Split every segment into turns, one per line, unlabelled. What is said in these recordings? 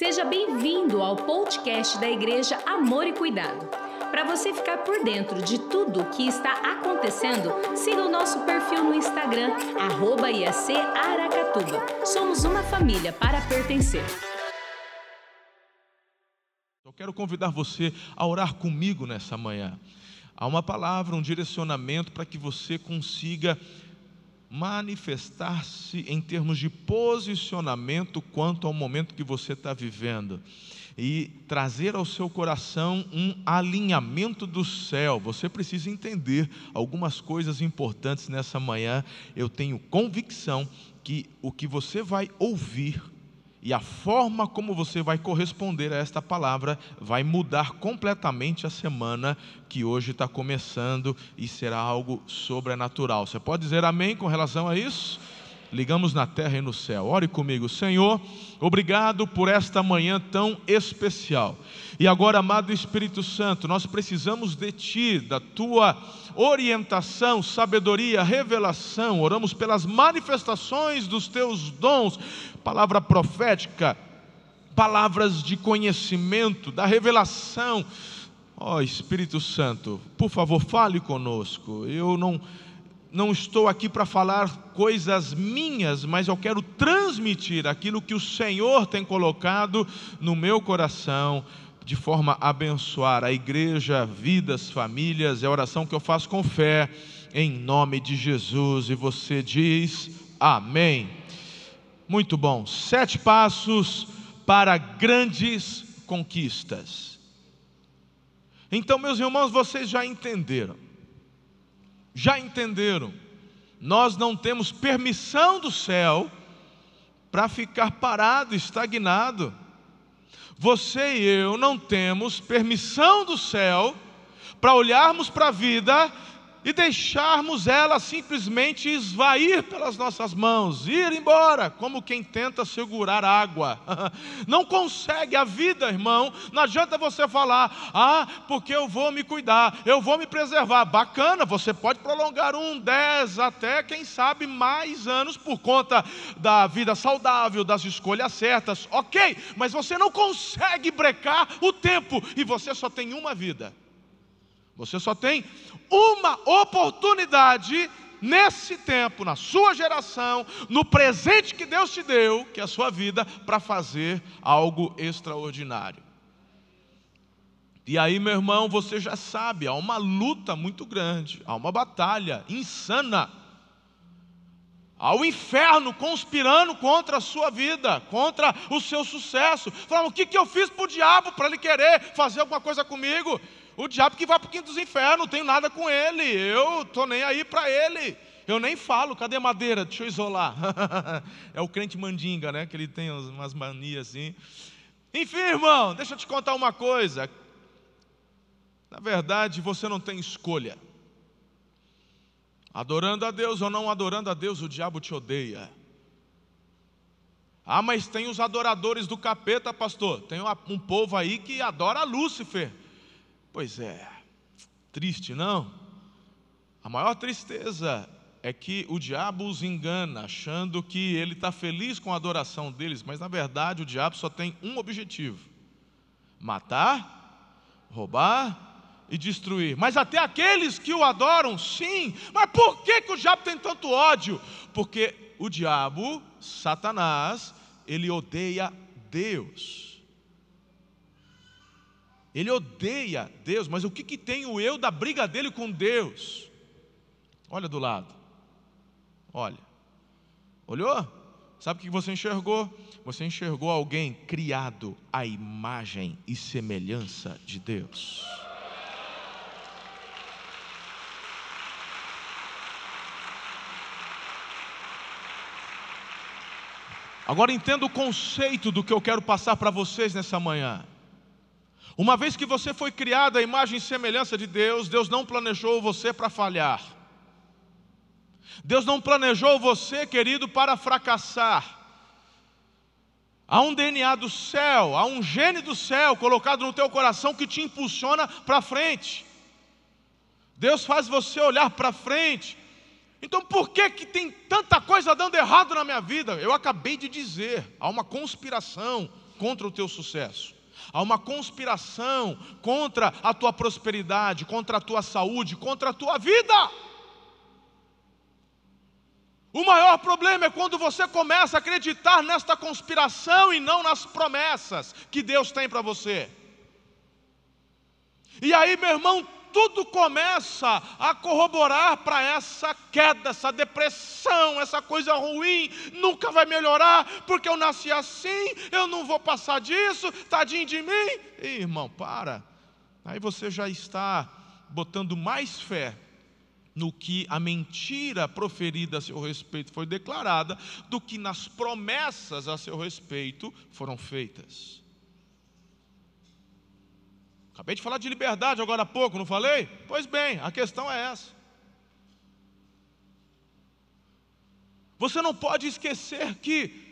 Seja bem-vindo ao podcast da Igreja Amor e Cuidado. Para você ficar por dentro de tudo o que está acontecendo, siga o nosso perfil no Instagram, arroba IAC Aracatuba. Somos uma família para pertencer.
Eu quero convidar você a orar comigo nessa manhã. Há uma palavra, um direcionamento para que você consiga manifestar-se em termos de posicionamento quanto ao momento que você está vivendo e trazer ao seu coração um alinhamento do céu. Você precisa entender algumas coisas importantes nessa manhã. Eu tenho convicção que o que você vai ouvir e a forma como você vai corresponder a esta palavra vai mudar completamente a semana que hoje está começando e será algo sobrenatural. Você pode dizer amém com relação a isso? Ligamos na terra e no céu. Ore comigo, Senhor, obrigado por esta manhã tão especial. E agora, amado Espírito Santo, nós precisamos de Ti, da Tua orientação, sabedoria, revelação. Oramos pelas manifestações dos Teus dons, palavra profética, palavras de conhecimento, da revelação. Ó oh, Espírito Santo, por favor, fale conosco. Eu não não estou aqui para falar coisas minhas, mas eu quero transmitir aquilo que o Senhor tem colocado no meu coração, de forma a abençoar a igreja, vidas, famílias. É a oração que eu faço com fé, em nome de Jesus. E você diz amém. Muito bom. Sete passos para grandes conquistas. Então, meus irmãos, vocês já entenderam já entenderam, nós não temos permissão do céu para ficar parado, estagnado. Você e eu não temos permissão do céu para olharmos para a vida e deixarmos ela simplesmente esvair pelas nossas mãos, ir embora, como quem tenta segurar água. Não consegue a vida, irmão. Não adianta você falar, ah, porque eu vou me cuidar, eu vou me preservar. Bacana, você pode prolongar um, dez, até quem sabe mais anos por conta da vida saudável, das escolhas certas, ok, mas você não consegue brecar o tempo e você só tem uma vida. Você só tem uma oportunidade nesse tempo, na sua geração, no presente que Deus te deu, que é a sua vida, para fazer algo extraordinário. E aí, meu irmão, você já sabe, há uma luta muito grande, há uma batalha insana. Há o inferno conspirando contra a sua vida, contra o seu sucesso. Falando, o que, que eu fiz para o diabo para ele querer fazer alguma coisa comigo? O diabo que vai para o quinto dos infernos, não tenho nada com ele, eu estou nem aí para ele. Eu nem falo, cadê a madeira? Deixa eu isolar. é o crente mandinga, né? Que ele tem umas manias assim. Enfim, irmão, deixa eu te contar uma coisa. Na verdade, você não tem escolha. Adorando a Deus ou não adorando a Deus, o diabo te odeia. Ah, mas tem os adoradores do capeta, pastor. Tem um povo aí que adora Lúcifer. Pois é, triste, não? A maior tristeza é que o diabo os engana, achando que ele está feliz com a adoração deles, mas na verdade o diabo só tem um objetivo: matar, roubar e destruir. Mas até aqueles que o adoram, sim. Mas por que, que o diabo tem tanto ódio? Porque o diabo, Satanás, ele odeia Deus. Ele odeia Deus, mas o que, que tem o eu da briga dele com Deus? Olha do lado. Olha. Olhou? Sabe o que você enxergou? Você enxergou alguém criado à imagem e semelhança de Deus. Agora entenda o conceito do que eu quero passar para vocês nessa manhã. Uma vez que você foi criado à imagem e semelhança de Deus, Deus não planejou você para falhar. Deus não planejou você, querido, para fracassar. Há um DNA do céu, há um gene do céu colocado no teu coração que te impulsiona para frente. Deus faz você olhar para frente. Então por que que tem tanta coisa dando errado na minha vida? Eu acabei de dizer, há uma conspiração contra o teu sucesso. Há uma conspiração contra a tua prosperidade, contra a tua saúde, contra a tua vida. O maior problema é quando você começa a acreditar nesta conspiração e não nas promessas que Deus tem para você. E aí, meu irmão, tudo começa a corroborar para essa queda, essa depressão, essa coisa ruim, nunca vai melhorar, porque eu nasci assim, eu não vou passar disso, tadinho de mim. Ih, irmão, para. Aí você já está botando mais fé no que a mentira proferida a seu respeito foi declarada, do que nas promessas a seu respeito foram feitas. Acabei de falar de liberdade agora há pouco, não falei? Pois bem, a questão é essa. Você não pode esquecer que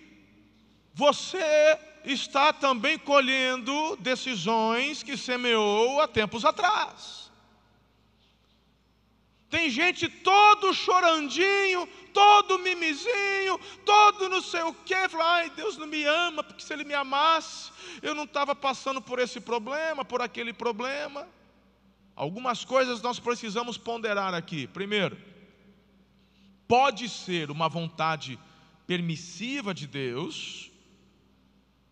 você está também colhendo decisões que semeou há tempos atrás. Tem gente todo chorandinho, todo mimizinho, todo não sei o quê. Fala, ai, Deus não me ama, porque se Ele me amasse, eu não estava passando por esse problema, por aquele problema. Algumas coisas nós precisamos ponderar aqui. Primeiro, pode ser uma vontade permissiva de Deus,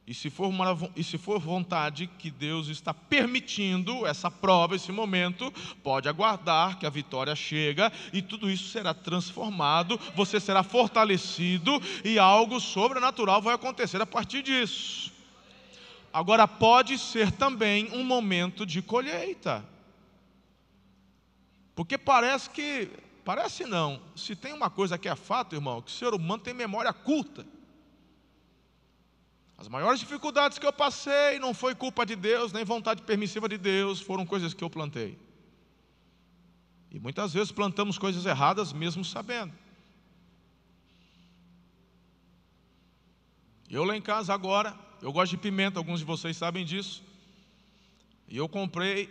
e se, for uma, e se for vontade que Deus está permitindo essa prova, esse momento, pode aguardar que a vitória chega e tudo isso será transformado, você será fortalecido e algo sobrenatural vai acontecer a partir disso. Agora, pode ser também um momento de colheita, porque parece que, parece não, se tem uma coisa que é fato, irmão, que o ser humano tem memória curta. As maiores dificuldades que eu passei não foi culpa de Deus, nem vontade permissiva de Deus, foram coisas que eu plantei. E muitas vezes plantamos coisas erradas mesmo sabendo. Eu lá em casa agora, eu gosto de pimenta, alguns de vocês sabem disso. E eu comprei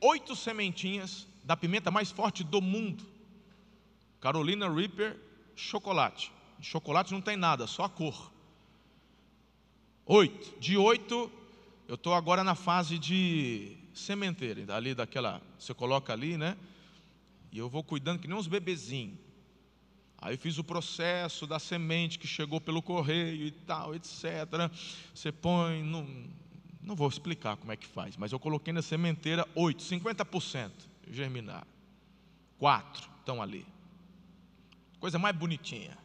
oito sementinhas da pimenta mais forte do mundo. Carolina Reaper chocolate. Chocolate não tem nada, só a cor. Oito. De oito, eu estou agora na fase de sementeira, ali daquela, você coloca ali, né? E eu vou cuidando que nem uns bebezinhos. Aí fiz o processo da semente que chegou pelo correio e tal, etc. Você põe, não, não vou explicar como é que faz, mas eu coloquei na sementeira 8, 50% germinar. Quatro estão ali. Coisa mais bonitinha.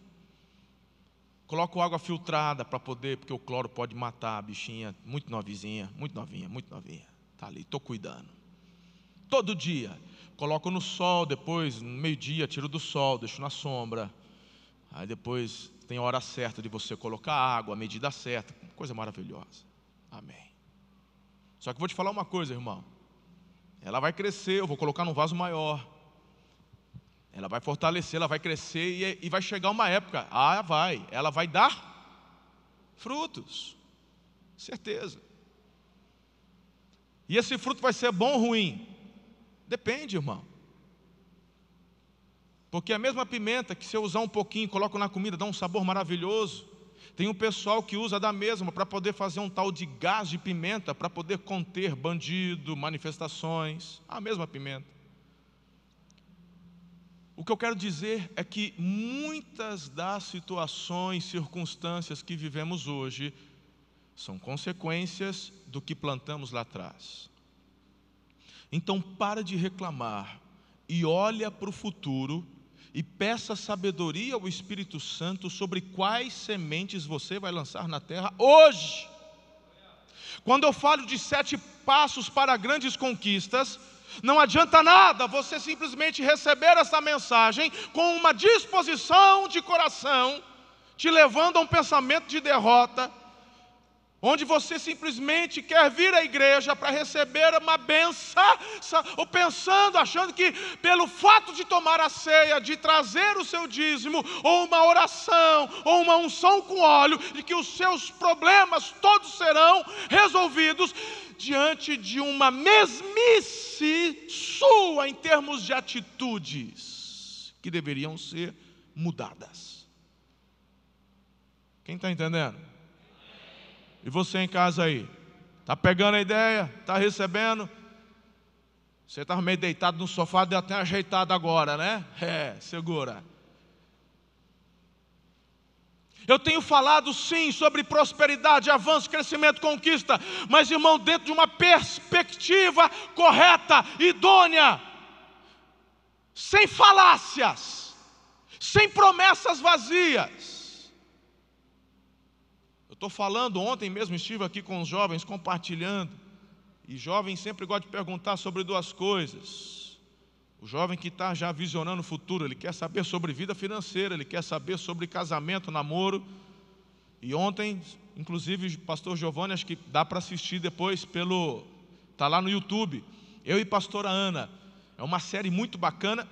Coloco água filtrada para poder, porque o cloro pode matar a bichinha, muito novizinha, muito novinha, muito novinha. Está ali, estou cuidando. Todo dia. Coloco no sol, depois, no meio-dia, tiro do sol, deixo na sombra. Aí depois tem a hora certa de você colocar água, a medida certa. Coisa maravilhosa. Amém. Só que vou te falar uma coisa, irmão. Ela vai crescer, eu vou colocar num vaso maior. Ela vai fortalecer, ela vai crescer e, e vai chegar uma época, ah, vai, ela vai dar frutos, certeza. E esse fruto vai ser bom ou ruim? Depende, irmão. Porque a mesma pimenta que se eu usar um pouquinho, coloco na comida, dá um sabor maravilhoso. Tem um pessoal que usa da mesma para poder fazer um tal de gás de pimenta, para poder conter bandido, manifestações. A mesma pimenta. O que eu quero dizer é que muitas das situações, circunstâncias que vivemos hoje são consequências do que plantamos lá atrás. Então, para de reclamar e olha para o futuro e peça sabedoria ao Espírito Santo sobre quais sementes você vai lançar na terra hoje. Quando eu falo de sete passos para grandes conquistas, não adianta nada você simplesmente receber essa mensagem com uma disposição de coração, te levando a um pensamento de derrota, onde você simplesmente quer vir à igreja para receber uma benção, ou pensando, achando que pelo fato de tomar a ceia, de trazer o seu dízimo, ou uma oração, ou uma unção com óleo, de que os seus problemas todos serão resolvidos, diante de uma mesmice sua em termos de atitudes que deveriam ser mudadas. Quem está entendendo? E você em casa aí? Está pegando a ideia? Está recebendo? Você estava meio deitado no sofá, deu até ajeitado agora, né? É, segura. Eu tenho falado sim sobre prosperidade, avanço, crescimento, conquista, mas irmão, dentro de uma perspectiva correta, idônea, sem falácias, sem promessas vazias. Estou falando, ontem mesmo estive aqui com os jovens compartilhando, e jovens sempre gostam de perguntar sobre duas coisas o jovem que está já visionando o futuro, ele quer saber sobre vida financeira, ele quer saber sobre casamento, namoro. E ontem, inclusive, o pastor Giovanni, acho que dá para assistir depois pelo. Está lá no YouTube. Eu e pastora Ana. É uma série muito bacana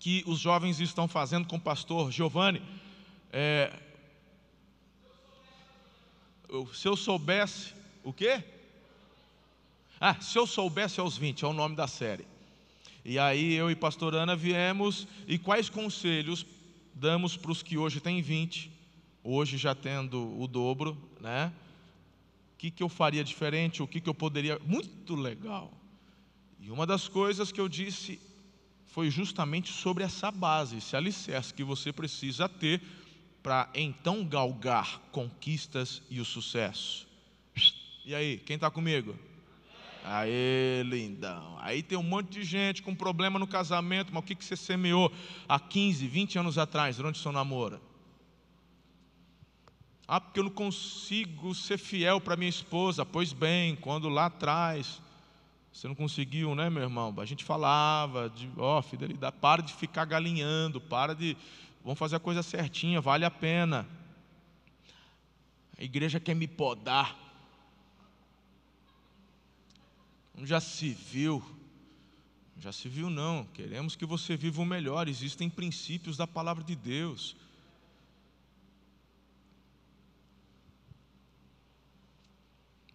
que os jovens estão fazendo com o pastor Giovanni. É, se eu soubesse. O quê? Ah, se eu soubesse aos 20, é o nome da série. E aí eu e pastor Ana viemos e quais conselhos damos para os que hoje têm 20, hoje já tendo o dobro, né? O que, que eu faria diferente, o que, que eu poderia. Muito legal. E uma das coisas que eu disse foi justamente sobre essa base, esse alicerce que você precisa ter para então galgar conquistas e o sucesso. E aí, quem está comigo? Aê, lindão. Aí tem um monte de gente com problema no casamento, mas o que, que você semeou há 15, 20 anos atrás, durante o seu namoro? Ah, porque eu não consigo ser fiel para minha esposa. Pois bem, quando lá atrás você não conseguiu, né, meu irmão? A gente falava de, ó, oh, fidelidade, para de ficar galinhando, para de, vamos fazer a coisa certinha, vale a pena. A igreja quer me podar. Já se viu? Já se viu, não. Queremos que você viva o melhor. Existem princípios da palavra de Deus.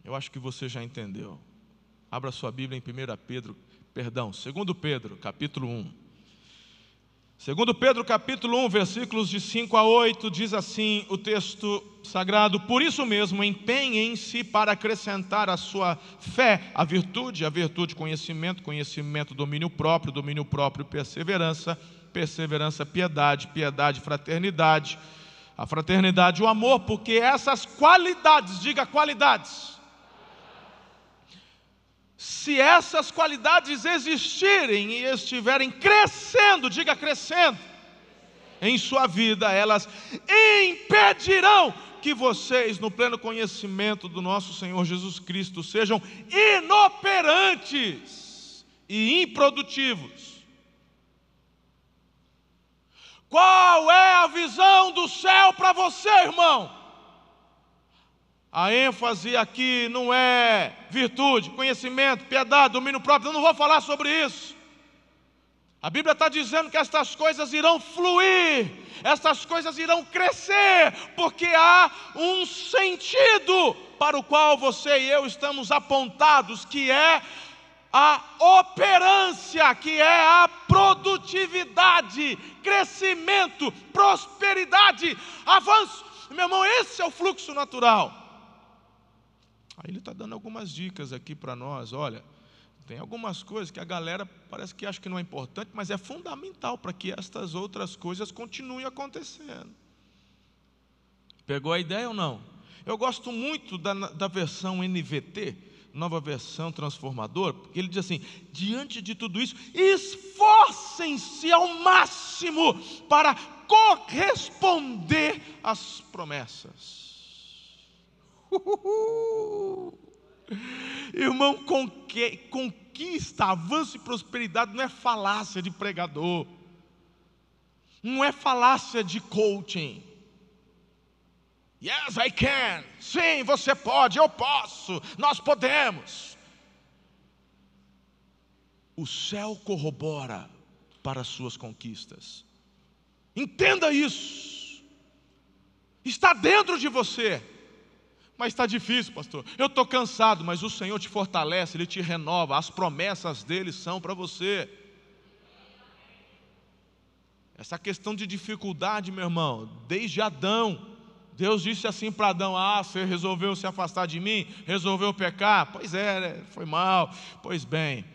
Eu acho que você já entendeu. Abra sua Bíblia em 1 Pedro, perdão, 2 Pedro, capítulo 1. Segundo Pedro capítulo 1, versículos de 5 a 8, diz assim o texto sagrado: Por isso mesmo, empenhem-se para acrescentar à sua fé a virtude, a virtude conhecimento, conhecimento domínio próprio, domínio próprio perseverança, perseverança piedade, piedade fraternidade, a fraternidade o amor, porque essas qualidades, diga qualidades, se essas qualidades existirem e estiverem crescendo, diga crescendo, em sua vida, elas impedirão que vocês, no pleno conhecimento do nosso Senhor Jesus Cristo, sejam inoperantes e improdutivos. Qual é a visão do céu para você, irmão? A ênfase aqui não é virtude, conhecimento, piedade, domínio próprio. Eu não vou falar sobre isso. A Bíblia está dizendo que estas coisas irão fluir, estas coisas irão crescer, porque há um sentido para o qual você e eu estamos apontados, que é a operância, que é a produtividade, crescimento, prosperidade, avanço. Meu irmão, esse é o fluxo natural. Aí ele está dando algumas dicas aqui para nós. Olha, tem algumas coisas que a galera parece que acha que não é importante, mas é fundamental para que estas outras coisas continuem acontecendo. Pegou a ideia ou não? Eu gosto muito da, da versão NVT, nova versão transformador, porque ele diz assim: diante de tudo isso, esforcem-se ao máximo para corresponder às promessas. Irmão, conquista, avanço e prosperidade não é falácia de pregador, não é falácia de coaching. Yes, I can. Sim, você pode, eu posso, nós podemos. O céu corrobora para as suas conquistas. Entenda isso. Está dentro de você. Mas está difícil, pastor. Eu estou cansado, mas o Senhor te fortalece, Ele te renova. As promessas dele são para você. Essa questão de dificuldade, meu irmão, desde Adão, Deus disse assim para Adão: Ah, você resolveu se afastar de mim, resolveu pecar. Pois é, né? foi mal. Pois bem,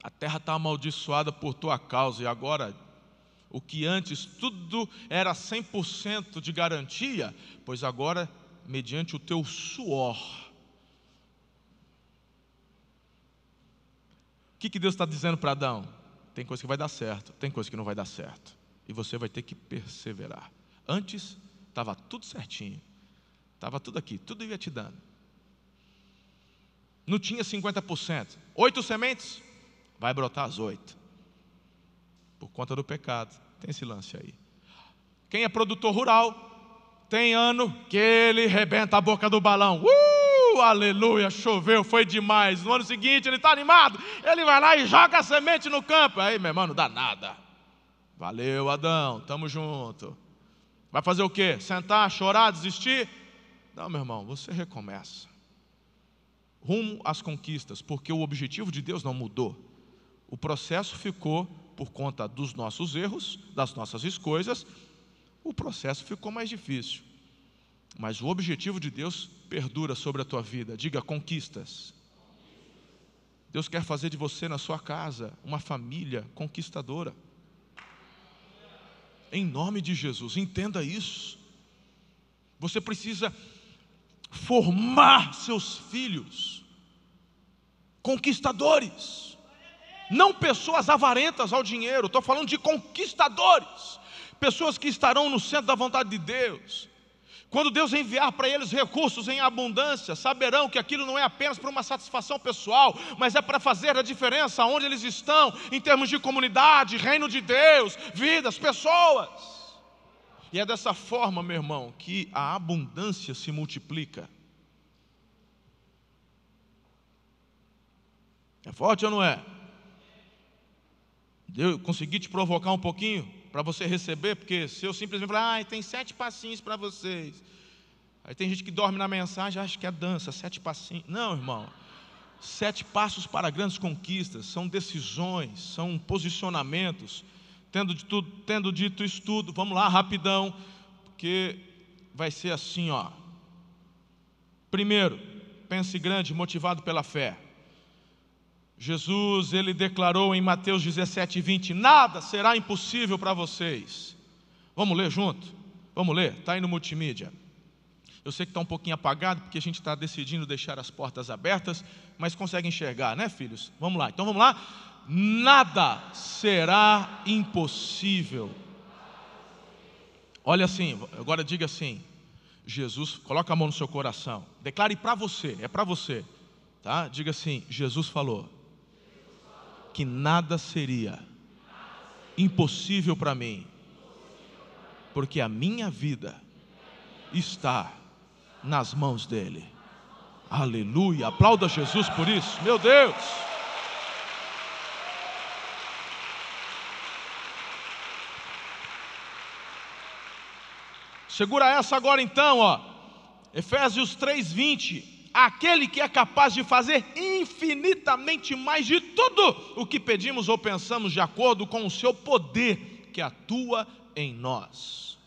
a terra está amaldiçoada por tua causa, e agora, o que antes tudo era 100% de garantia, pois agora, mediante o teu suor, o que, que Deus está dizendo para Adão? Tem coisa que vai dar certo, tem coisa que não vai dar certo, e você vai ter que perseverar. Antes, Estava tudo certinho. Estava tudo aqui, tudo ia te dando. Não tinha 50%. Oito sementes, vai brotar as oito. Por conta do pecado. Tem esse lance aí. Quem é produtor rural, tem ano que ele rebenta a boca do balão. Uh, aleluia, choveu, foi demais. No ano seguinte ele está animado. Ele vai lá e joga a semente no campo. Aí, meu irmão, não dá nada. Valeu, Adão, tamo junto. Vai fazer o quê? Sentar, chorar, desistir? Não, meu irmão, você recomeça. Rumo às conquistas, porque o objetivo de Deus não mudou. O processo ficou por conta dos nossos erros, das nossas escolhas, o processo ficou mais difícil. Mas o objetivo de Deus perdura sobre a tua vida. Diga conquistas. Deus quer fazer de você na sua casa uma família conquistadora. Em nome de Jesus, entenda isso. Você precisa formar seus filhos conquistadores, não pessoas avarentas ao dinheiro, estou falando de conquistadores, pessoas que estarão no centro da vontade de Deus, quando Deus enviar para eles recursos em abundância, saberão que aquilo não é apenas para uma satisfação pessoal, mas é para fazer a diferença onde eles estão, em termos de comunidade, reino de Deus, vidas, pessoas. E é dessa forma, meu irmão, que a abundância se multiplica. É forte ou não é? Eu consegui te provocar um pouquinho? Para você receber, porque se eu simplesmente falar, ah, tem sete passinhos para vocês. Aí tem gente que dorme na mensagem, acha que é dança, sete passinhos. Não, irmão. Sete passos para grandes conquistas, são decisões, são posicionamentos. Tendo, dito, tendo dito isso tudo, vamos lá, rapidão, porque vai ser assim, ó. Primeiro, pense grande, motivado pela fé. Jesus, ele declarou em Mateus 17, 20: Nada será impossível para vocês. Vamos ler junto? Vamos ler? Está aí no multimídia. Eu sei que está um pouquinho apagado, porque a gente está decidindo deixar as portas abertas, mas consegue enxergar, né, filhos? Vamos lá, então vamos lá. Nada será impossível. Olha assim, agora diga assim: Jesus, coloca a mão no seu coração, declare para você, é para você, tá? Diga assim: Jesus falou que nada seria impossível para mim, porque a minha vida está nas mãos dEle. Aleluia, aplauda Jesus por isso, meu Deus. Segura essa agora então, ó. Efésios 3:20 aquele que é capaz de fazer infinitamente mais de tudo o que pedimos ou pensamos, de acordo com o seu poder que atua em nós.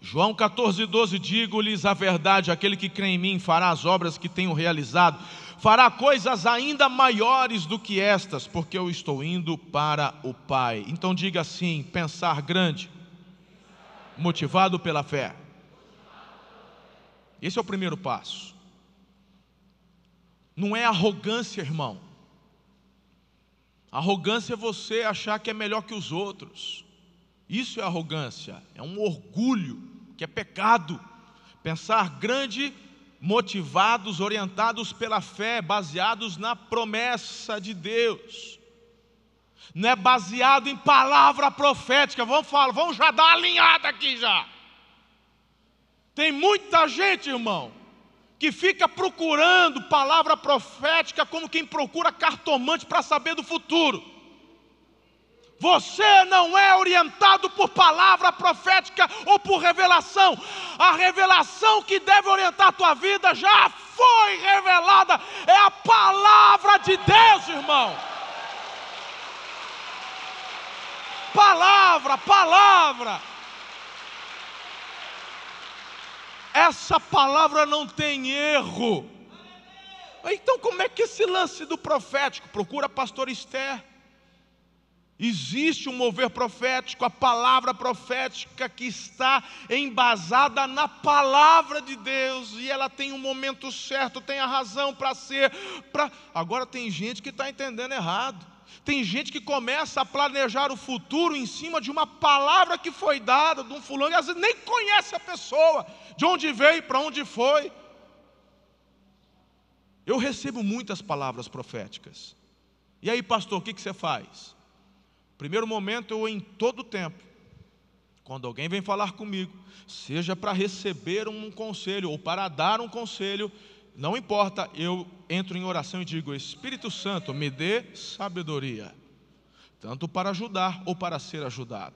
João 14, 12: Digo-lhes a verdade: aquele que crê em mim fará as obras que tenho realizado, fará coisas ainda maiores do que estas, porque eu estou indo para o Pai. Então diga assim: pensar grande, motivado pela fé esse é o primeiro passo. Não é arrogância, irmão. Arrogância é você achar que é melhor que os outros. Isso é arrogância, é um orgulho, que é pecado. Pensar grande, motivados, orientados pela fé, baseados na promessa de Deus. Não é baseado em palavra profética. Vamos falar, vamos já dar uma alinhada aqui já. Tem muita gente, irmão, que fica procurando palavra profética como quem procura cartomante para saber do futuro. Você não é orientado por palavra profética ou por revelação. A revelação que deve orientar a tua vida já foi revelada. É a palavra de Deus, irmão. Palavra, palavra. Essa palavra não tem erro. Então, como é que esse lance do profético? Procura a pastora Esther. Existe um mover profético, a palavra profética que está embasada na palavra de Deus, e ela tem um momento certo, tem a razão para ser. Pra... Agora tem gente que está entendendo errado. Tem gente que começa a planejar o futuro em cima de uma palavra que foi dada de um fulano, e às vezes nem conhece a pessoa, de onde veio, para onde foi. Eu recebo muitas palavras proféticas. E aí, pastor, o que, que você faz? Primeiro momento, eu em todo tempo, quando alguém vem falar comigo, seja para receber um conselho ou para dar um conselho, não importa, eu entro em oração e digo: Espírito Santo, me dê sabedoria, tanto para ajudar ou para ser ajudado.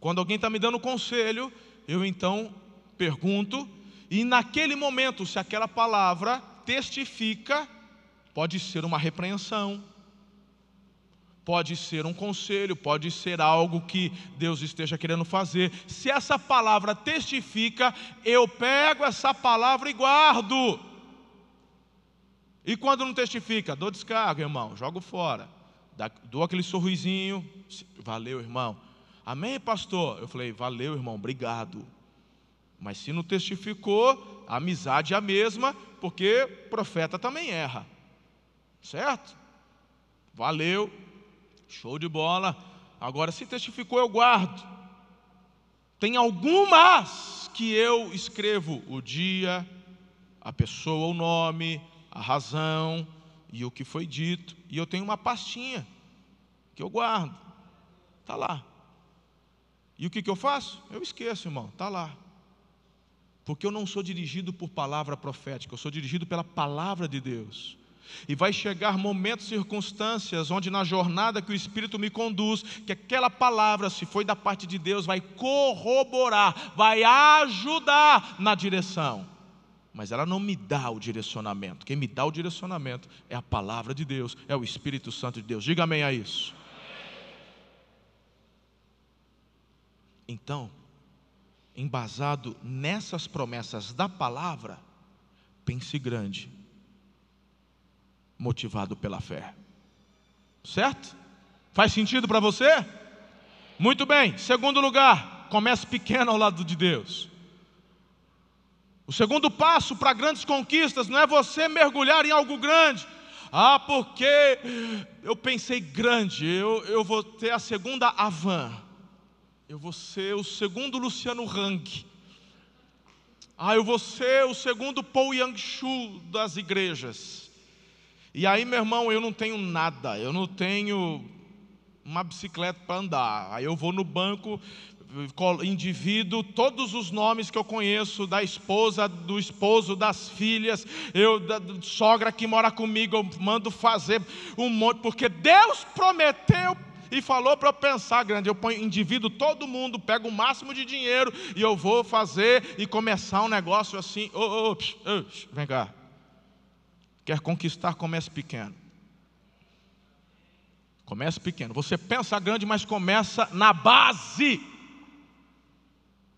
Quando alguém está me dando conselho, eu então pergunto, e naquele momento, se aquela palavra testifica, pode ser uma repreensão, pode ser um conselho, pode ser algo que Deus esteja querendo fazer. Se essa palavra testifica, eu pego essa palavra e guardo. E quando não testifica, dou descarga, irmão, jogo fora. Dou aquele sorrisinho, valeu, irmão. Amém, pastor? Eu falei, valeu, irmão, obrigado. Mas se não testificou, a amizade é a mesma, porque profeta também erra. Certo? Valeu, Show de bola. Agora, se testificou, eu guardo. Tem algumas que eu escrevo o dia, a pessoa, o nome, a razão e o que foi dito. E eu tenho uma pastinha que eu guardo. Está lá. E o que, que eu faço? Eu esqueço, irmão. Está lá. Porque eu não sou dirigido por palavra profética, eu sou dirigido pela palavra de Deus. E vai chegar momentos, circunstâncias, onde na jornada que o Espírito me conduz, que aquela palavra, se foi da parte de Deus, vai corroborar, vai ajudar na direção. Mas ela não me dá o direcionamento. Quem me dá o direcionamento é a palavra de Deus, é o Espírito Santo de Deus. Diga amém a isso. Então, embasado nessas promessas da palavra, pense grande motivado pela fé. Certo? Faz sentido para você? Muito bem. Segundo lugar, comece pequeno ao lado de Deus. O segundo passo para grandes conquistas não é você mergulhar em algo grande. Ah, porque eu pensei grande, eu, eu vou ter a segunda Avan, eu vou ser o segundo Luciano Hang. Ah, eu vou ser o segundo Paul Yang-Shu das igrejas. E aí, meu irmão, eu não tenho nada, eu não tenho uma bicicleta para andar. Aí eu vou no banco, indivíduo, todos os nomes que eu conheço da esposa, do esposo, das filhas, eu da sogra que mora comigo, eu mando fazer um monte, porque Deus prometeu e falou para eu pensar grande. Eu ponho indivíduo, todo mundo, pego o máximo de dinheiro e eu vou fazer e começar um negócio assim. Oh, oh, oh, oh vem cá. Quer conquistar, comece pequeno. Comece pequeno. Você pensa grande, mas começa na base.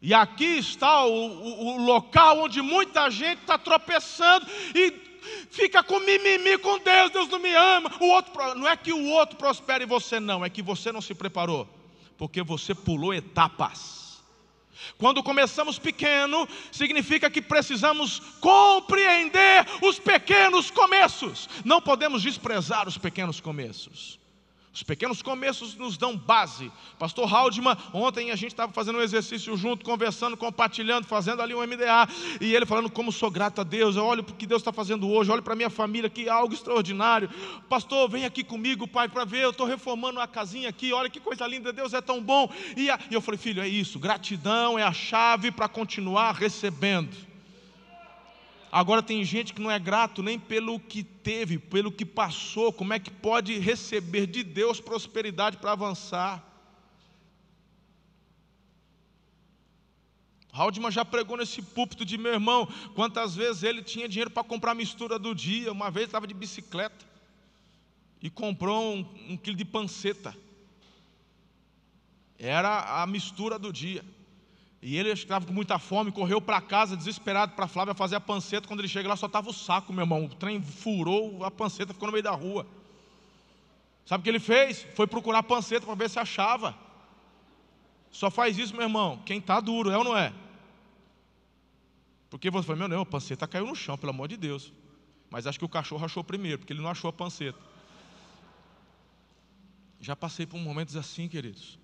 E aqui está o, o, o local onde muita gente está tropeçando e fica com mimimi com Deus, Deus não me ama. O outro, não é que o outro prospere e você não, é que você não se preparou, porque você pulou etapas. Quando começamos pequeno, significa que precisamos compreender os pequenos começos. Não podemos desprezar os pequenos começos. Os pequenos começos nos dão base. Pastor Haldeman, ontem a gente estava fazendo um exercício junto, conversando, compartilhando, fazendo ali um MDA, e ele falando como sou grato a Deus, eu olho para o que Deus está fazendo hoje, olho para a minha família, que é algo extraordinário. Pastor, vem aqui comigo, pai, para ver, eu estou reformando uma casinha aqui, olha que coisa linda, Deus é tão bom. E, a, e eu falei, filho, é isso, gratidão é a chave para continuar recebendo. Agora tem gente que não é grato nem pelo que teve, pelo que passou, como é que pode receber de Deus prosperidade para avançar? Haldeman já pregou nesse púlpito de meu irmão, quantas vezes ele tinha dinheiro para comprar a mistura do dia. Uma vez estava de bicicleta e comprou um, um quilo de panceta. Era a mistura do dia. E ele estava com muita fome, correu para casa desesperado para Flávia fazer a panceta. Quando ele chega lá, só estava o saco, meu irmão. O trem furou, a panceta ficou no meio da rua. Sabe o que ele fez? Foi procurar a panceta para ver se achava. Só faz isso, meu irmão, quem está duro, é ou não é? Porque você fala, meu Deus, a panceta caiu no chão, pelo amor de Deus. Mas acho que o cachorro achou primeiro, porque ele não achou a panceta. Já passei por momentos assim, queridos.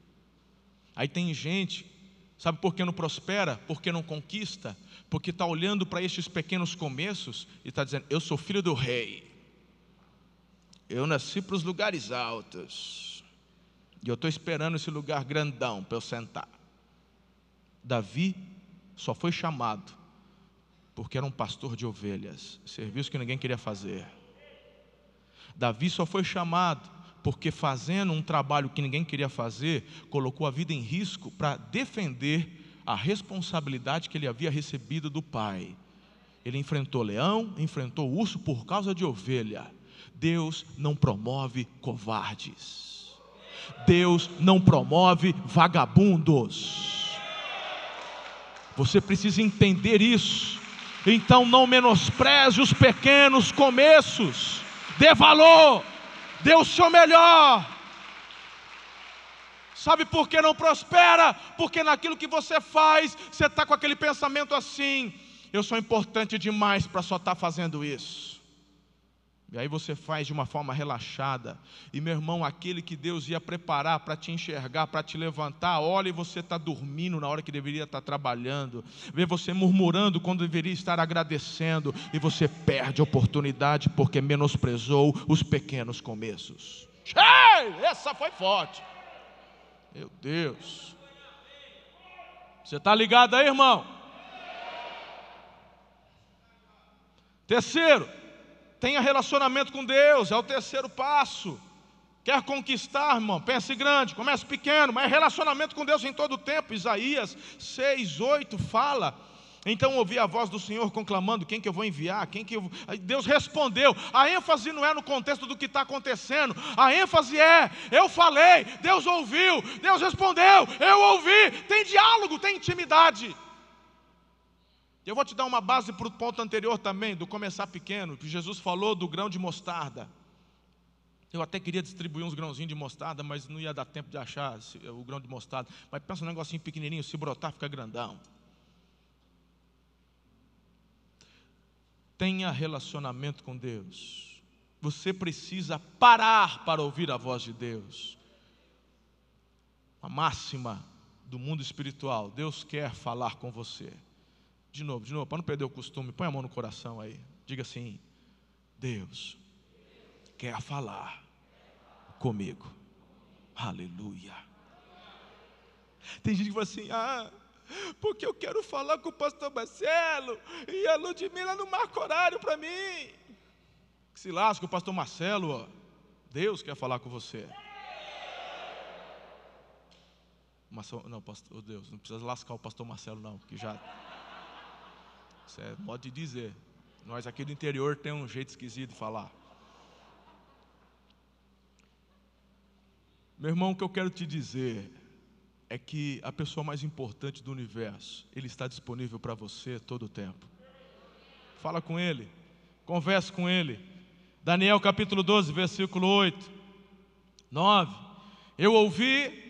Aí tem gente, sabe por que não prospera? Porque não conquista? Porque está olhando para estes pequenos começos e está dizendo: Eu sou filho do rei. Eu nasci para os lugares altos. E eu estou esperando esse lugar grandão para eu sentar. Davi só foi chamado porque era um pastor de ovelhas, serviço que ninguém queria fazer. Davi só foi chamado porque, fazendo um trabalho que ninguém queria fazer, colocou a vida em risco para defender a responsabilidade que ele havia recebido do pai. Ele enfrentou leão, enfrentou urso por causa de ovelha. Deus não promove covardes. Deus não promove vagabundos. Você precisa entender isso. Então não menospreze os pequenos começos. Dê valor. Dê o seu melhor. Sabe por que não prospera? Porque naquilo que você faz, você está com aquele pensamento assim: eu sou importante demais para só estar tá fazendo isso. E aí você faz de uma forma relaxada. E meu irmão, aquele que Deus ia preparar para te enxergar, para te levantar, olha e você está dormindo na hora que deveria estar tá trabalhando. Vê você murmurando quando deveria estar agradecendo. E você perde a oportunidade porque menosprezou os pequenos começos. Ei, essa foi forte. Meu Deus. Você está ligado aí, irmão? Terceiro, Tenha relacionamento com Deus, é o terceiro passo. Quer conquistar, irmão? Pense grande, comece pequeno, mas relacionamento com Deus em todo o tempo. Isaías 6, 8 fala. Então ouvi a voz do Senhor conclamando: quem que eu vou enviar? Quem que eu... Deus respondeu. A ênfase não é no contexto do que está acontecendo, a ênfase é: eu falei, Deus ouviu, Deus respondeu, eu ouvi. Tem diálogo, tem intimidade. Eu vou te dar uma base para o ponto anterior também, do começar pequeno, que Jesus falou do grão de mostarda. Eu até queria distribuir uns grãozinhos de mostarda, mas não ia dar tempo de achar o grão de mostarda. Mas pensa um negocinho pequenininho, se brotar, fica grandão. Tenha relacionamento com Deus. Você precisa parar para ouvir a voz de Deus. A máxima do mundo espiritual: Deus quer falar com você. De novo, de novo, para não perder o costume, põe a mão no coração aí. Diga assim: Deus quer falar comigo. Aleluia. Tem gente que fala assim: ah, porque eu quero falar com o pastor Marcelo e a Ludmilla não marca horário para mim. Que se lasca o pastor Marcelo, ó. Deus quer falar com você. Mas, não, pastor, Deus, não precisa lascar o pastor Marcelo, não, porque já. Isso é modo de dizer. Nós aqui do interior tem um jeito esquisito de falar. Meu irmão, o que eu quero te dizer é que a pessoa mais importante do universo, ele está disponível para você todo o tempo. Fala com ele, converse com ele. Daniel capítulo 12, versículo 8, 9. Eu ouvi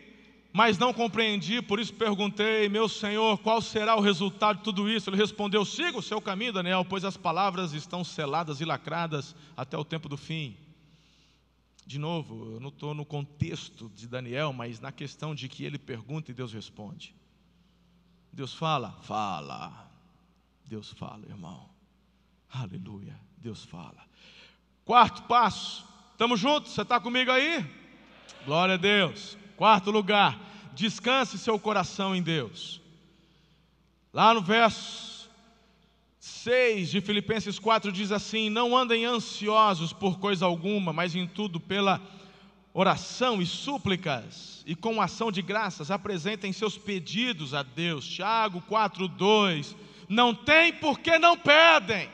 mas não compreendi, por isso perguntei, meu Senhor, qual será o resultado de tudo isso? Ele respondeu: siga o seu caminho, Daniel, pois as palavras estão seladas e lacradas até o tempo do fim. De novo, eu não estou no contexto de Daniel, mas na questão de que ele pergunta e Deus responde. Deus fala? Fala. Deus fala, irmão. Aleluia. Deus fala. Quarto passo. Estamos juntos? Você está comigo aí? Glória a Deus. Quarto lugar, descanse seu coração em Deus. Lá no verso 6 de Filipenses 4 diz assim: Não andem ansiosos por coisa alguma, mas em tudo pela oração e súplicas e com ação de graças apresentem seus pedidos a Deus. Tiago 4:2 Não tem porque não pedem.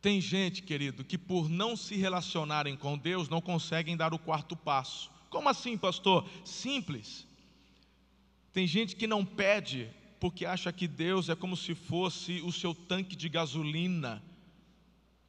Tem gente, querido, que por não se relacionarem com Deus não conseguem dar o quarto passo. Como assim, pastor? Simples. Tem gente que não pede porque acha que Deus é como se fosse o seu tanque de gasolina,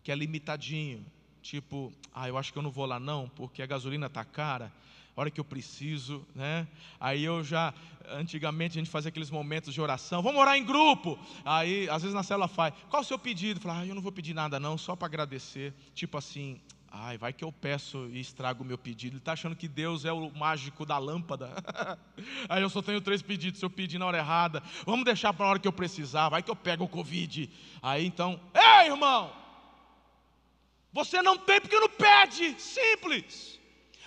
que é limitadinho. Tipo, ah, eu acho que eu não vou lá não, porque a gasolina está cara a hora que eu preciso, né? Aí eu já, antigamente a gente fazia aqueles momentos de oração, vamos orar em grupo. Aí, às vezes na célula faz, qual o seu pedido? Fala, ah, eu não vou pedir nada não, só para agradecer. Tipo assim, ai, vai que eu peço e estrago o meu pedido. Ele está achando que Deus é o mágico da lâmpada. Aí eu só tenho três pedidos, se eu pedir na hora errada, vamos deixar para a hora que eu precisar, vai que eu pego o Covid. Aí então, ei irmão, você não tem porque não pede, simples.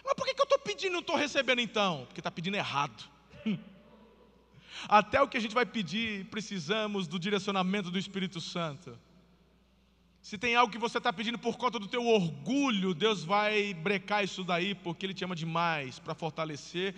Mas por que, eu estou pedindo e não estou recebendo então? Porque está pedindo errado. Até o que a gente vai pedir, precisamos do direcionamento do Espírito Santo. Se tem algo que você está pedindo por conta do teu orgulho, Deus vai brecar isso daí, porque Ele te ama demais para fortalecer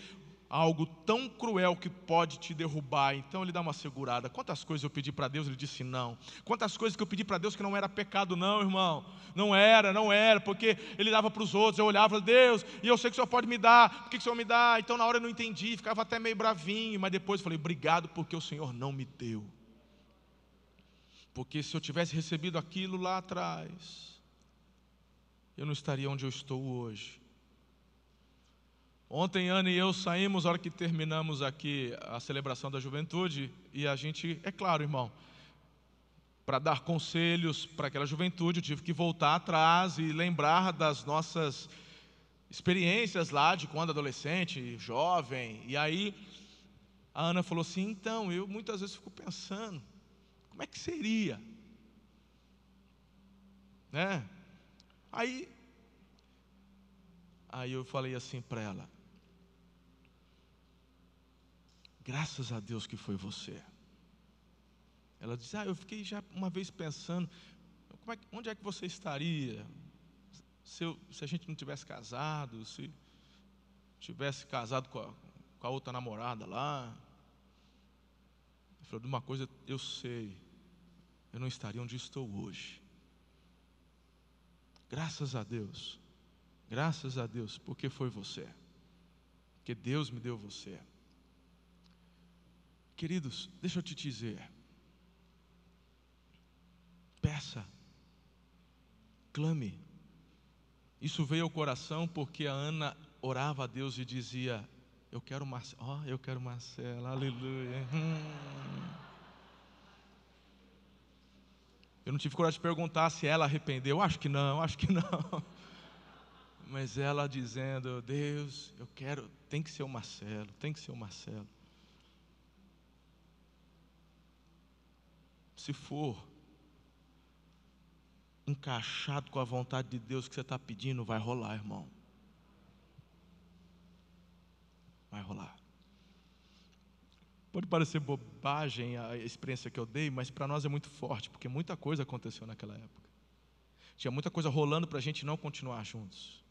algo tão cruel que pode te derrubar. Então ele dá uma segurada. Quantas coisas eu pedi para Deus, ele disse não. Quantas coisas que eu pedi para Deus que não era pecado, não, irmão. Não era, não era, porque ele dava para os outros. Eu olhava, Deus, e eu sei que o Senhor pode me dar. Por que, que o Senhor me dá? Então na hora eu não entendi, ficava até meio bravinho, mas depois eu falei, obrigado porque o Senhor não me deu. Porque se eu tivesse recebido aquilo lá atrás, eu não estaria onde eu estou hoje. Ontem, Ana e eu saímos, na hora que terminamos aqui a celebração da juventude, e a gente, é claro, irmão, para dar conselhos para aquela juventude, eu tive que voltar atrás e lembrar das nossas experiências lá de quando adolescente, jovem. E aí a Ana falou assim: então, eu muitas vezes fico pensando, como é que seria? Né? Aí, aí eu falei assim para ela: Graças a Deus que foi você. Ela disse: Ah, eu fiquei já uma vez pensando, é, onde é que você estaria se, eu, se, a gente não tivesse casado, se tivesse casado com a, com a outra namorada lá? Ele falou: De uma coisa eu sei, eu não estaria onde estou hoje. Graças a Deus, graças a Deus, porque foi você, porque Deus me deu você. Queridos, deixa eu te dizer. Peça, clame. Isso veio ao coração porque a Ana orava a Deus e dizia: Eu quero Marcela, oh, eu quero Marcela, aleluia. Eu não tive coragem de perguntar se ela arrependeu, acho que não, acho que não. Mas ela dizendo: Deus, eu quero, tem que ser o Marcelo, tem que ser o Marcelo. Se for encaixado com a vontade de Deus que você está pedindo, vai rolar, irmão. Vai rolar. Pode parecer bobagem a experiência que eu dei, mas para nós é muito forte, porque muita coisa aconteceu naquela época. Tinha muita coisa rolando para a gente não continuar juntos.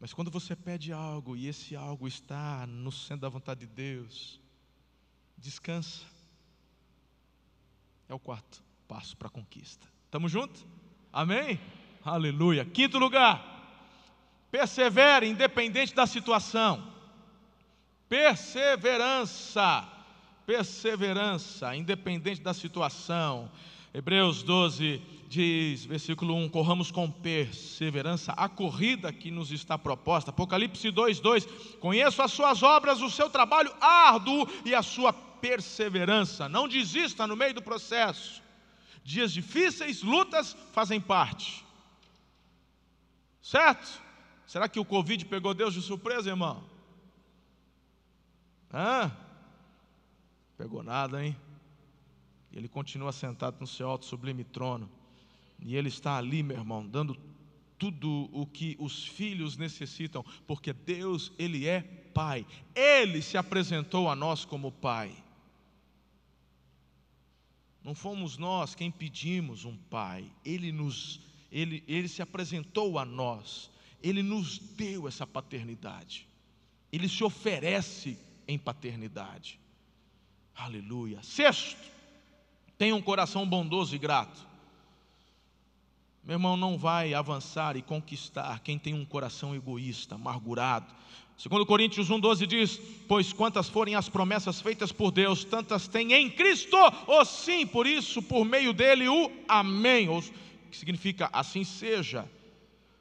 Mas quando você pede algo e esse algo está no centro da vontade de Deus, descansa. É o quarto passo para a conquista. Estamos juntos? Amém? Aleluia. Quinto lugar, persevere independente da situação. Perseverança. Perseverança, independente da situação. Hebreus 12 diz, versículo 1: Corramos com perseverança a corrida que nos está proposta. Apocalipse 2, 2: Conheço as suas obras, o seu trabalho árduo e a sua perseverança, não desista no meio do processo. Dias difíceis, lutas fazem parte. Certo? Será que o Covid pegou Deus de surpresa, irmão? Hã? Pegou nada, hein? Ele continua sentado no seu alto sublime trono. E ele está ali, meu irmão, dando tudo o que os filhos necessitam, porque Deus, ele é pai. Ele se apresentou a nós como pai. Não fomos nós quem pedimos um pai, ele nos ele, ele se apresentou a nós, ele nos deu essa paternidade. Ele se oferece em paternidade. Aleluia. Sexto, tenha um coração bondoso e grato. Meu irmão, não vai avançar e conquistar quem tem um coração egoísta, amargurado. Segundo Coríntios 1,12 diz, pois quantas forem as promessas feitas por Deus, tantas tem em Cristo, ou sim, por isso, por meio dele, o amém, ou, que significa assim seja.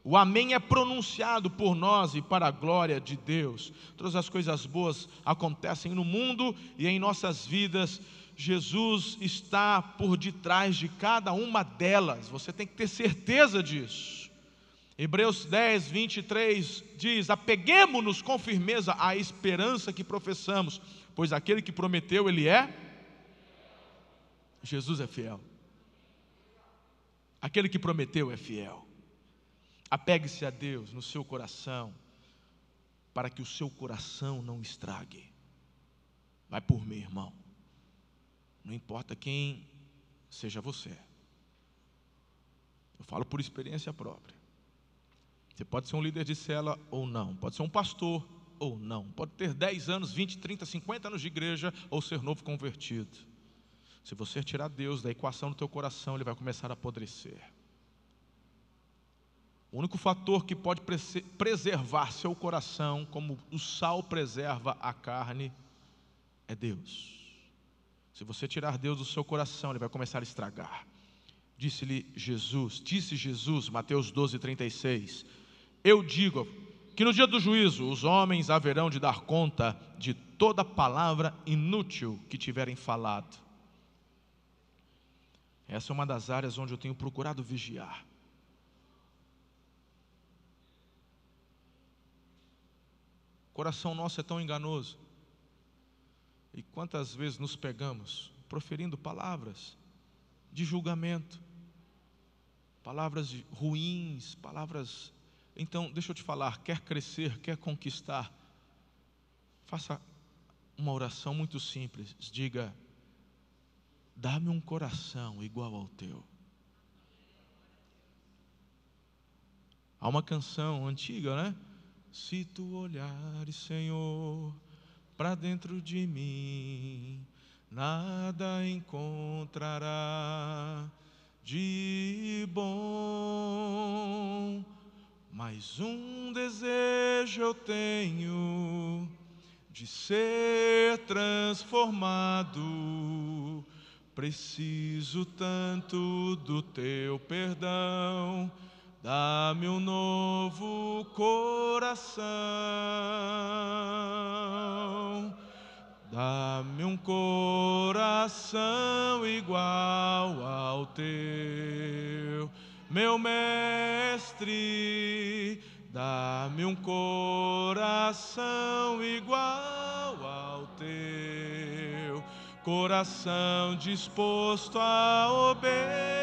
O amém é pronunciado por nós e para a glória de Deus. Todas as coisas boas acontecem no mundo e em nossas vidas Jesus está por detrás de cada uma delas, você tem que ter certeza disso. Hebreus 10, 23 diz: Apeguemos-nos com firmeza à esperança que professamos, pois aquele que prometeu, ele é. Jesus é fiel. Aquele que prometeu é fiel. Apegue-se a Deus no seu coração, para que o seu coração não estrague. Vai por mim, irmão. Não importa quem seja você. Eu falo por experiência própria. Você pode ser um líder de cela ou não, pode ser um pastor ou não, pode ter 10 anos, 20, 30, 50 anos de igreja ou ser novo convertido. Se você tirar Deus da equação do teu coração, ele vai começar a apodrecer. O único fator que pode preservar seu coração, como o sal preserva a carne, é Deus. Se você tirar Deus do seu coração, ele vai começar a estragar. Disse-lhe Jesus, disse Jesus, Mateus 12, 36. Eu digo que no dia do juízo os homens haverão de dar conta de toda palavra inútil que tiverem falado. Essa é uma das áreas onde eu tenho procurado vigiar. O coração nosso é tão enganoso. E quantas vezes nos pegamos proferindo palavras de julgamento, palavras ruins, palavras. Então, deixa eu te falar: quer crescer, quer conquistar, faça uma oração muito simples. Diga: dá-me um coração igual ao teu. Há uma canção antiga, né? Se tu olhares, Senhor, para dentro de mim, nada encontrará de bom. Mas um desejo eu tenho de ser transformado. Preciso tanto do teu perdão. Dá-me um novo coração, dá-me um coração igual ao teu, meu mestre. Dá-me um coração igual ao teu, coração disposto a obedecer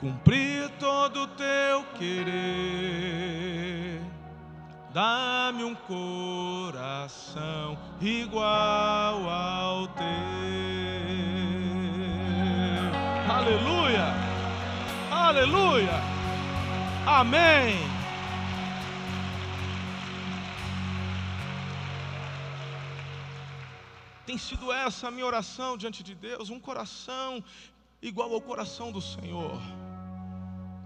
cumprir todo o teu querer. Dá-me um coração igual ao teu. Aleluia! Aleluia! Amém! Tem sido essa a minha oração diante de Deus, um coração igual ao coração do Senhor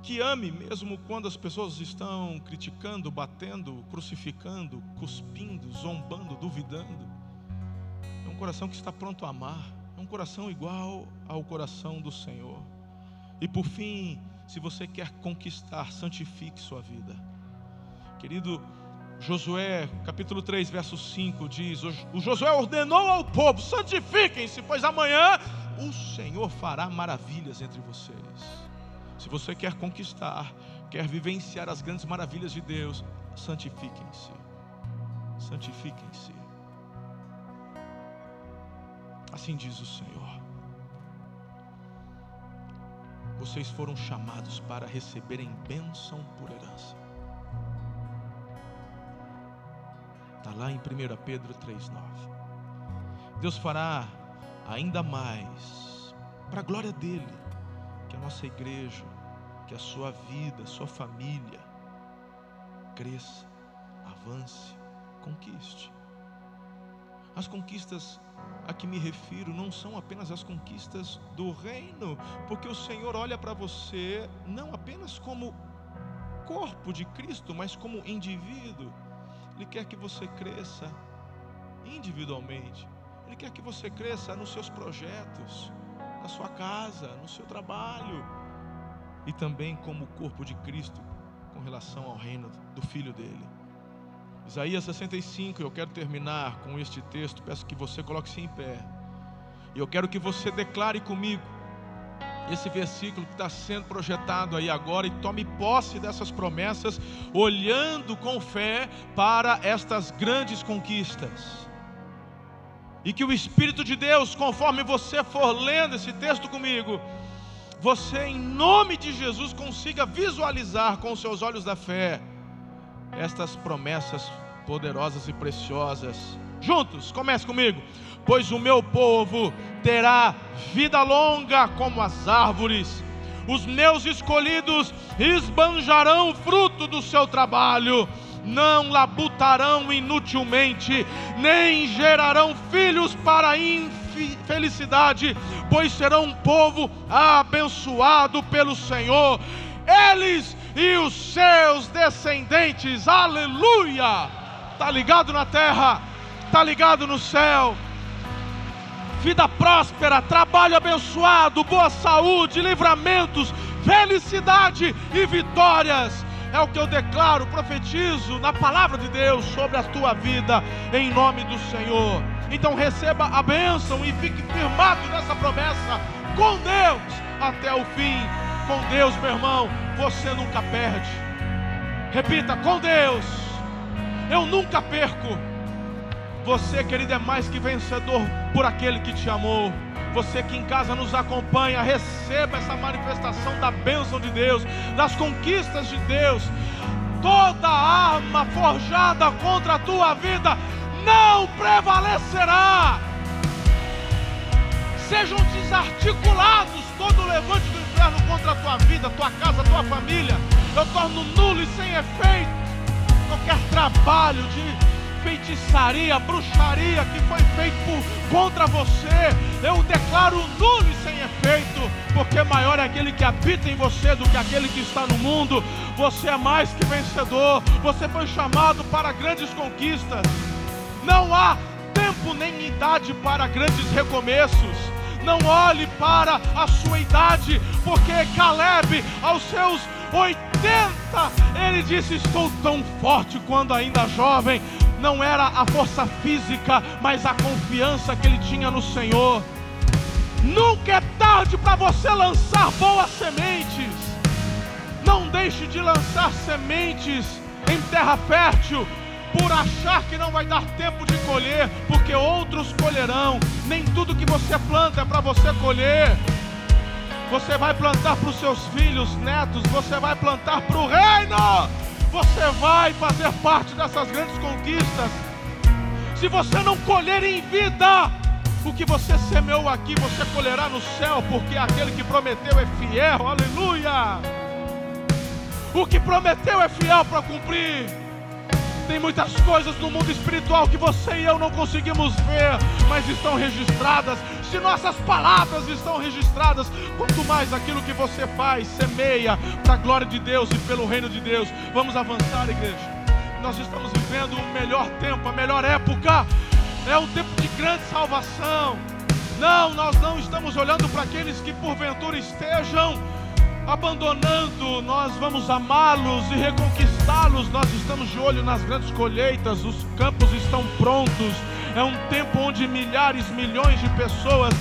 que ame mesmo quando as pessoas estão criticando, batendo, crucificando, cuspindo, zombando, duvidando. É um coração que está pronto a amar, coração igual ao coração do Senhor. E por fim, se você quer conquistar, santifique sua vida. Querido Josué, capítulo 3, verso 5 diz: O Josué ordenou ao povo: santifiquem-se, pois amanhã o Senhor fará maravilhas entre vocês. Se você quer conquistar, quer vivenciar as grandes maravilhas de Deus, santifiquem-se. Santifiquem-se. Assim diz o Senhor. Vocês foram chamados para receberem bênção por herança. Está lá em 1 Pedro 3,9. Deus fará ainda mais, para a glória dEle, que a nossa igreja, que a sua vida, a sua família cresça, avance, conquiste. As conquistas a que me refiro não são apenas as conquistas do reino, porque o Senhor olha para você não apenas como corpo de Cristo, mas como indivíduo. Ele quer que você cresça individualmente. Ele quer que você cresça nos seus projetos, na sua casa, no seu trabalho e também como corpo de Cristo com relação ao reino do filho dele. Isaías 65, eu quero terminar com este texto, peço que você coloque-se em pé. E eu quero que você declare comigo esse versículo que está sendo projetado aí agora e tome posse dessas promessas, olhando com fé para estas grandes conquistas. E que o Espírito de Deus, conforme você for lendo esse texto comigo, você, em nome de Jesus, consiga visualizar com os seus olhos da fé estas promessas poderosas e preciosas. Juntos, comece comigo. Pois o meu povo terá vida longa como as árvores, os meus escolhidos esbanjarão fruto do seu trabalho, não labutarão inutilmente, nem gerarão filhos para infelicidade, pois serão um povo abençoado pelo Senhor. Eles e os seus descendentes, aleluia! Está ligado na terra, está ligado no céu. Vida próspera, trabalho abençoado, boa saúde, livramentos, felicidade e vitórias. É o que eu declaro, profetizo na palavra de Deus sobre a tua vida, em nome do Senhor. Então receba a bênção e fique firmado nessa promessa com Deus até o fim com Deus, meu irmão, você nunca perde. Repita, com Deus, eu nunca perco. Você, querido, é mais que vencedor por aquele que te amou. Você que em casa nos acompanha, receba essa manifestação da bênção de Deus, das conquistas de Deus. Toda arma forjada contra a tua vida não prevalecerá. Sejam desarticulados todo levante do inferno contra a tua vida, tua casa, tua família. Eu torno nulo e sem efeito qualquer trabalho de feitiçaria, bruxaria que foi feito por, contra você. Eu declaro nulo e sem efeito, porque maior é aquele que habita em você do que aquele que está no mundo. Você é mais que vencedor. Você foi chamado para grandes conquistas. Não há tempo nem idade para grandes recomeços não olhe para a sua idade, porque Caleb, aos seus 80, ele disse: Estou tão forte quando ainda jovem. Não era a força física, mas a confiança que ele tinha no Senhor. Nunca é tarde para você lançar boas sementes. Não deixe de lançar sementes em terra fértil, por achar que não vai dar tempo de colher, porque outros colherão. Nem tudo que você planta é para você colher. Você vai plantar para os seus filhos, netos, você vai plantar para o reino. Você vai fazer parte dessas grandes conquistas. Se você não colher em vida, o que você semeou aqui, você colherá no céu, porque aquele que prometeu é fiel, aleluia. O que prometeu é fiel para cumprir. Tem muitas coisas no mundo espiritual que você e eu não conseguimos ver, mas estão registradas. Se nossas palavras estão registradas, quanto mais aquilo que você faz, semeia para a glória de Deus e pelo reino de Deus. Vamos avançar, igreja. Nós estamos vivendo o melhor tempo, a melhor época. É um tempo de grande salvação. Não, nós não estamos olhando para aqueles que porventura estejam abandonando, nós vamos amá-los e reconquistá-los. Nós estamos de olho nas grandes colheitas, os campos estão prontos. É um tempo onde milhares, milhões de pessoas,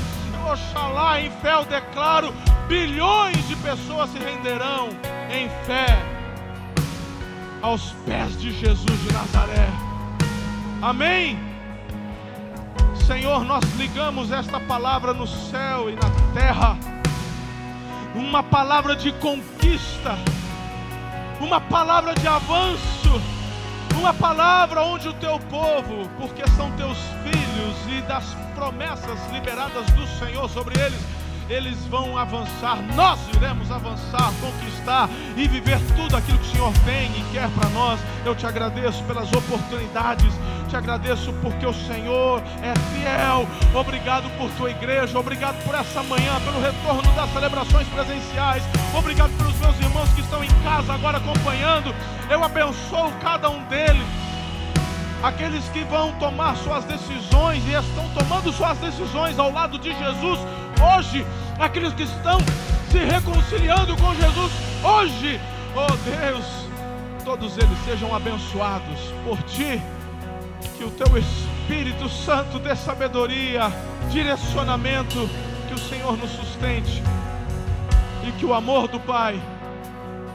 oxalá em fé eu declaro, bilhões de pessoas se renderão em fé aos pés de Jesus de Nazaré. Amém. Senhor, nós ligamos esta palavra no céu e na terra uma palavra de conquista, uma palavra de avanço, uma palavra onde o teu povo, porque são teus filhos e das promessas liberadas do Senhor sobre eles, eles vão avançar, nós iremos avançar, conquistar e viver tudo aquilo que o Senhor tem e quer para nós. Eu te agradeço pelas oportunidades, te agradeço porque o Senhor é fiel. Obrigado por tua igreja, obrigado por essa manhã, pelo retorno das celebrações presenciais. Obrigado pelos meus irmãos que estão em casa agora acompanhando. Eu abençoo cada um deles aqueles que vão tomar suas decisões e estão tomando suas decisões ao lado de Jesus hoje, aqueles que estão se reconciliando com Jesus hoje, oh Deus, todos eles sejam abençoados por ti, que o teu Espírito Santo dê sabedoria, direcionamento, que o Senhor nos sustente e que o amor do Pai,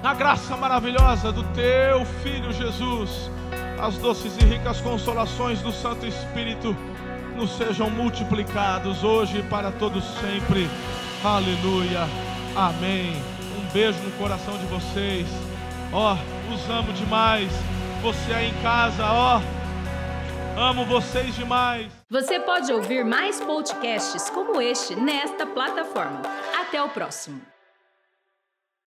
a graça maravilhosa do teu Filho Jesus, as doces e ricas consolações do Santo Espírito nos sejam multiplicados hoje e para todos sempre. Aleluia. Amém. Um beijo no coração de vocês. Ó, oh, os amo demais. Você aí em casa, ó. Oh, amo vocês demais.
Você pode ouvir mais podcasts como este nesta plataforma. Até o próximo.